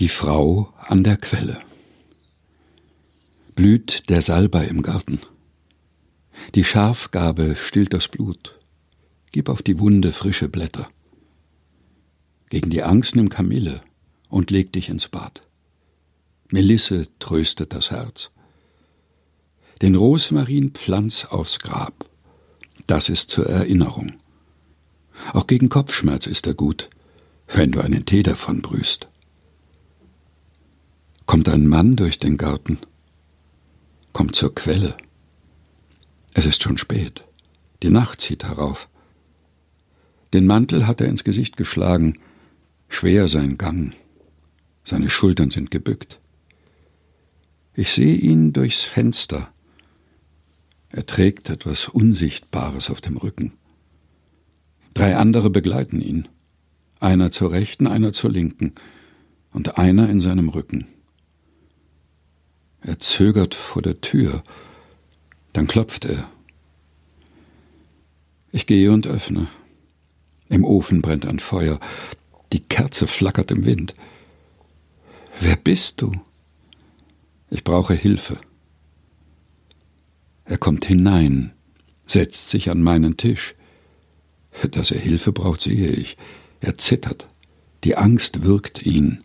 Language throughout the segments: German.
Die Frau an der Quelle. Blüht der Salbei im Garten. Die Schafgabe stillt das Blut. Gib auf die Wunde frische Blätter. Gegen die Angst nimm Kamille und leg dich ins Bad. Melisse tröstet das Herz. Den Rosmarin pflanz aufs Grab. Das ist zur Erinnerung. Auch gegen Kopfschmerz ist er gut, wenn du einen Tee davon brühst kommt ein Mann durch den Garten, kommt zur Quelle. Es ist schon spät, die Nacht zieht herauf. Den Mantel hat er ins Gesicht geschlagen, schwer sein Gang, seine Schultern sind gebückt. Ich sehe ihn durchs Fenster. Er trägt etwas Unsichtbares auf dem Rücken. Drei andere begleiten ihn, einer zur rechten, einer zur linken und einer in seinem Rücken. Er zögert vor der Tür. Dann klopft er. Ich gehe und öffne. Im Ofen brennt ein Feuer. Die Kerze flackert im Wind. Wer bist du? Ich brauche Hilfe. Er kommt hinein, setzt sich an meinen Tisch. Dass er Hilfe braucht, sehe ich. Er zittert. Die Angst wirkt ihn.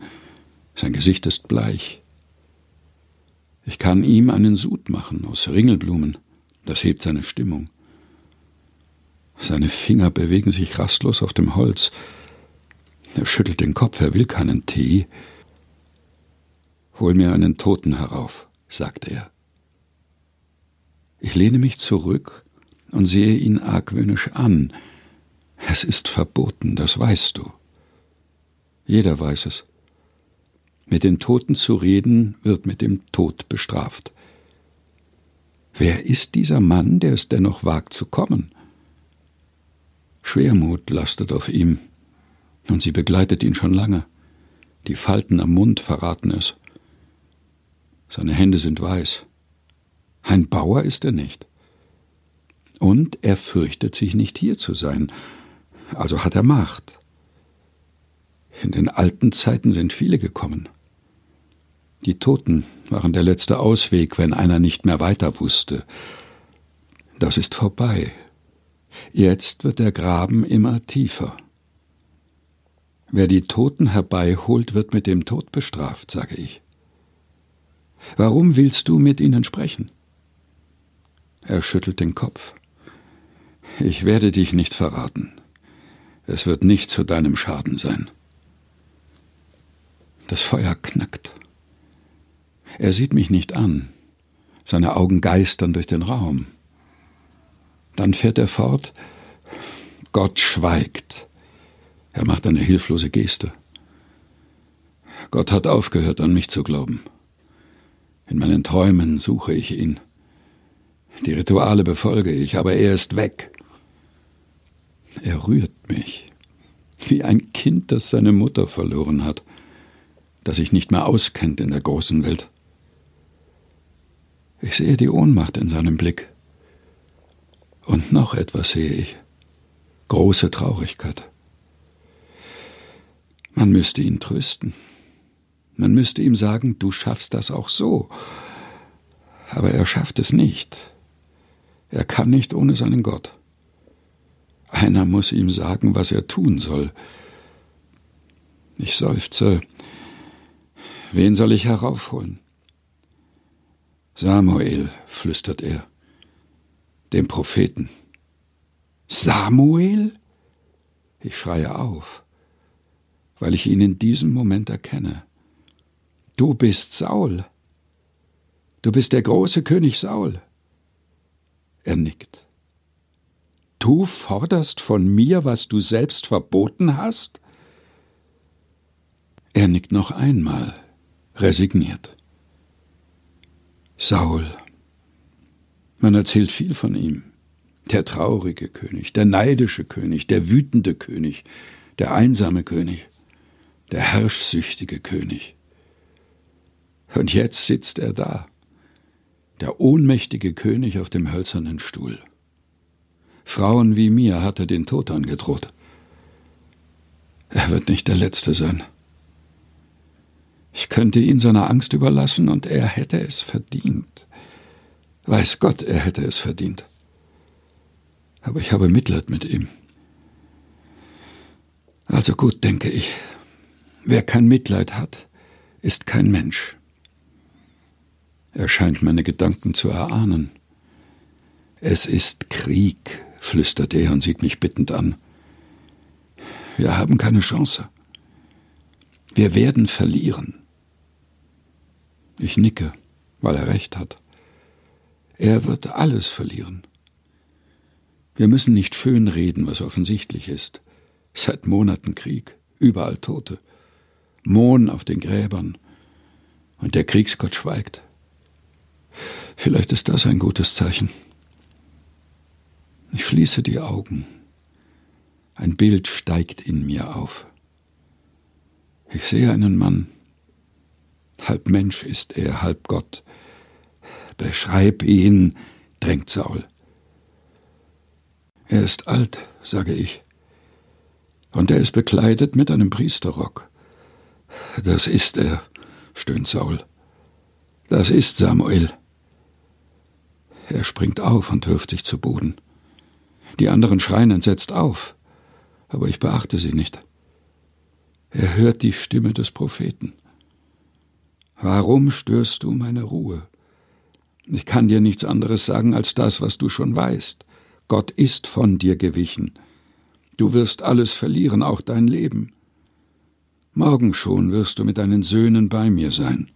Sein Gesicht ist bleich. Ich kann ihm einen Sud machen aus Ringelblumen. Das hebt seine Stimmung. Seine Finger bewegen sich rastlos auf dem Holz. Er schüttelt den Kopf, er will keinen Tee. Hol mir einen Toten herauf, sagt er. Ich lehne mich zurück und sehe ihn argwöhnisch an. Es ist verboten, das weißt du. Jeder weiß es. Mit den Toten zu reden, wird mit dem Tod bestraft. Wer ist dieser Mann, der es dennoch wagt zu kommen? Schwermut lastet auf ihm, und sie begleitet ihn schon lange. Die Falten am Mund verraten es. Seine Hände sind weiß. Ein Bauer ist er nicht. Und er fürchtet sich nicht hier zu sein, also hat er Macht. In den alten Zeiten sind viele gekommen. Die Toten waren der letzte Ausweg, wenn einer nicht mehr weiter wusste. Das ist vorbei. Jetzt wird der Graben immer tiefer. Wer die Toten herbeiholt, wird mit dem Tod bestraft, sage ich. Warum willst du mit ihnen sprechen? Er schüttelt den Kopf. Ich werde dich nicht verraten. Es wird nicht zu deinem Schaden sein. Das Feuer knackt. Er sieht mich nicht an. Seine Augen geistern durch den Raum. Dann fährt er fort. Gott schweigt. Er macht eine hilflose Geste. Gott hat aufgehört, an mich zu glauben. In meinen Träumen suche ich ihn. Die Rituale befolge ich, aber er ist weg. Er rührt mich, wie ein Kind, das seine Mutter verloren hat, das sich nicht mehr auskennt in der großen Welt. Ich sehe die Ohnmacht in seinem Blick. Und noch etwas sehe ich. Große Traurigkeit. Man müsste ihn trösten. Man müsste ihm sagen, du schaffst das auch so. Aber er schafft es nicht. Er kann nicht ohne seinen Gott. Einer muss ihm sagen, was er tun soll. Ich seufze. Wen soll ich heraufholen? Samuel, flüstert er, dem Propheten. Samuel? Ich schreie auf, weil ich ihn in diesem Moment erkenne. Du bist Saul. Du bist der große König Saul. Er nickt. Du forderst von mir, was du selbst verboten hast? Er nickt noch einmal, resigniert. Saul. Man erzählt viel von ihm. Der traurige König, der neidische König, der wütende König, der einsame König, der herrschsüchtige König. Und jetzt sitzt er da, der ohnmächtige König auf dem hölzernen Stuhl. Frauen wie mir hat er den Tod angedroht. Er wird nicht der Letzte sein. Könnte ihn seiner Angst überlassen und er hätte es verdient. Weiß Gott, er hätte es verdient. Aber ich habe Mitleid mit ihm. Also gut, denke ich. Wer kein Mitleid hat, ist kein Mensch. Er scheint meine Gedanken zu erahnen. Es ist Krieg, flüstert er und sieht mich bittend an. Wir haben keine Chance. Wir werden verlieren. Ich nicke, weil er recht hat. Er wird alles verlieren. Wir müssen nicht schönreden, was offensichtlich ist. Seit Monaten Krieg, überall Tote, Mohn auf den Gräbern, und der Kriegsgott schweigt. Vielleicht ist das ein gutes Zeichen. Ich schließe die Augen. Ein Bild steigt in mir auf. Ich sehe einen Mann. Halb Mensch ist er, halb Gott. Beschreib ihn, drängt Saul. Er ist alt, sage ich. Und er ist bekleidet mit einem Priesterrock. Das ist er, stöhnt Saul. Das ist Samuel. Er springt auf und wirft sich zu Boden. Die anderen schreien entsetzt auf, aber ich beachte sie nicht. Er hört die Stimme des Propheten. Warum störst du meine Ruhe? Ich kann dir nichts anderes sagen als das, was du schon weißt. Gott ist von dir gewichen. Du wirst alles verlieren, auch dein Leben. Morgen schon wirst du mit deinen Söhnen bei mir sein.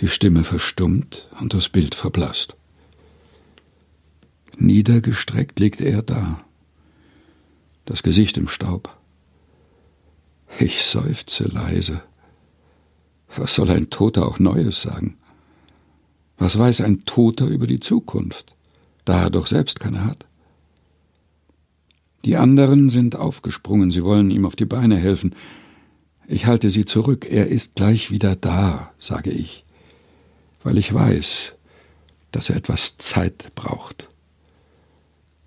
Die Stimme verstummt und das Bild verblasst. Niedergestreckt liegt er da, das Gesicht im Staub. Ich seufze leise. Was soll ein Toter auch Neues sagen? Was weiß ein Toter über die Zukunft, da er doch selbst keine hat? Die anderen sind aufgesprungen, sie wollen ihm auf die Beine helfen. Ich halte sie zurück, er ist gleich wieder da, sage ich weil ich weiß, dass er etwas Zeit braucht.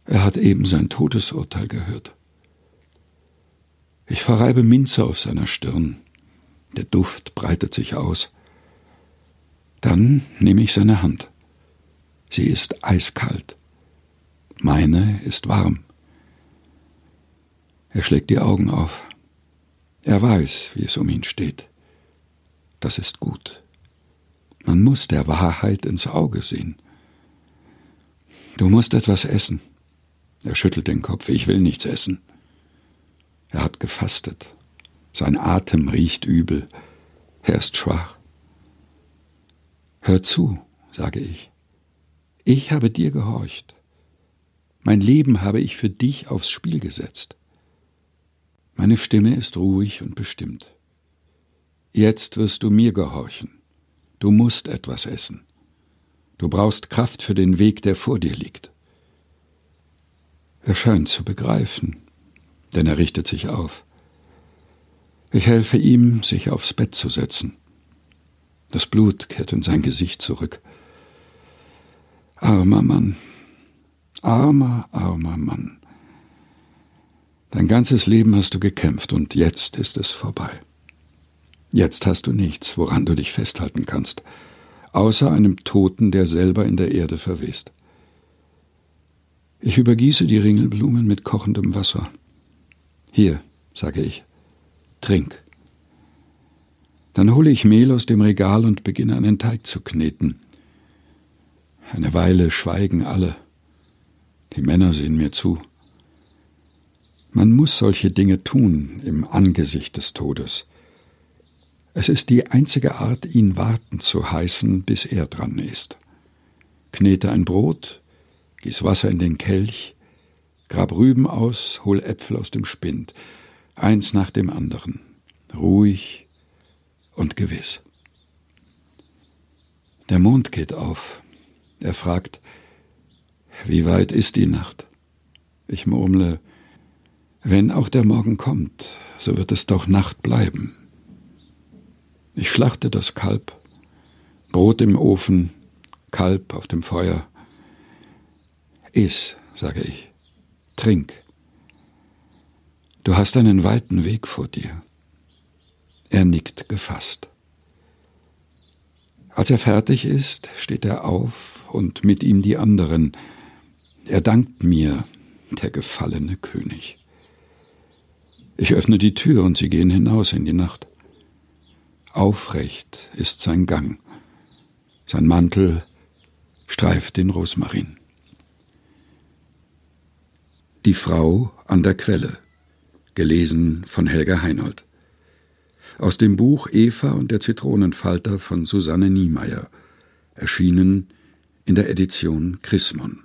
Er hat eben sein Todesurteil gehört. Ich verreibe Minze auf seiner Stirn. Der Duft breitet sich aus. Dann nehme ich seine Hand. Sie ist eiskalt. Meine ist warm. Er schlägt die Augen auf. Er weiß, wie es um ihn steht. Das ist gut. Man muss der Wahrheit ins Auge sehen. Du musst etwas essen. Er schüttelt den Kopf. Ich will nichts essen. Er hat gefastet. Sein Atem riecht übel. Er ist schwach. Hör zu, sage ich. Ich habe dir gehorcht. Mein Leben habe ich für dich aufs Spiel gesetzt. Meine Stimme ist ruhig und bestimmt. Jetzt wirst du mir gehorchen. Du musst etwas essen. Du brauchst Kraft für den Weg, der vor dir liegt. Er scheint zu begreifen, denn er richtet sich auf. Ich helfe ihm, sich aufs Bett zu setzen. Das Blut kehrt in sein Gesicht zurück. Armer Mann, armer, armer Mann. Dein ganzes Leben hast du gekämpft und jetzt ist es vorbei. Jetzt hast du nichts, woran du dich festhalten kannst, außer einem Toten, der selber in der Erde verwest. Ich übergieße die Ringelblumen mit kochendem Wasser. Hier, sage ich, trink. Dann hole ich Mehl aus dem Regal und beginne einen Teig zu kneten. Eine Weile schweigen alle. Die Männer sehen mir zu. Man muss solche Dinge tun im Angesicht des Todes. Es ist die einzige Art, ihn warten zu heißen, bis er dran ist. Knete ein Brot, gieß Wasser in den Kelch, grab Rüben aus, hol Äpfel aus dem Spind, eins nach dem anderen, ruhig und gewiss. Der Mond geht auf. Er fragt, wie weit ist die Nacht? Ich murmle, wenn auch der Morgen kommt, so wird es doch Nacht bleiben. Ich schlachte das Kalb, Brot im Ofen, Kalb auf dem Feuer. Iss, sage ich, trink. Du hast einen weiten Weg vor dir. Er nickt gefasst. Als er fertig ist, steht er auf und mit ihm die anderen. Er dankt mir, der gefallene König. Ich öffne die Tür und sie gehen hinaus in die Nacht. Aufrecht ist sein Gang. Sein Mantel streift den Rosmarin. Die Frau an der Quelle. Gelesen von Helga Heinold. Aus dem Buch Eva und der Zitronenfalter von Susanne Niemeyer. Erschienen in der Edition Chrismon.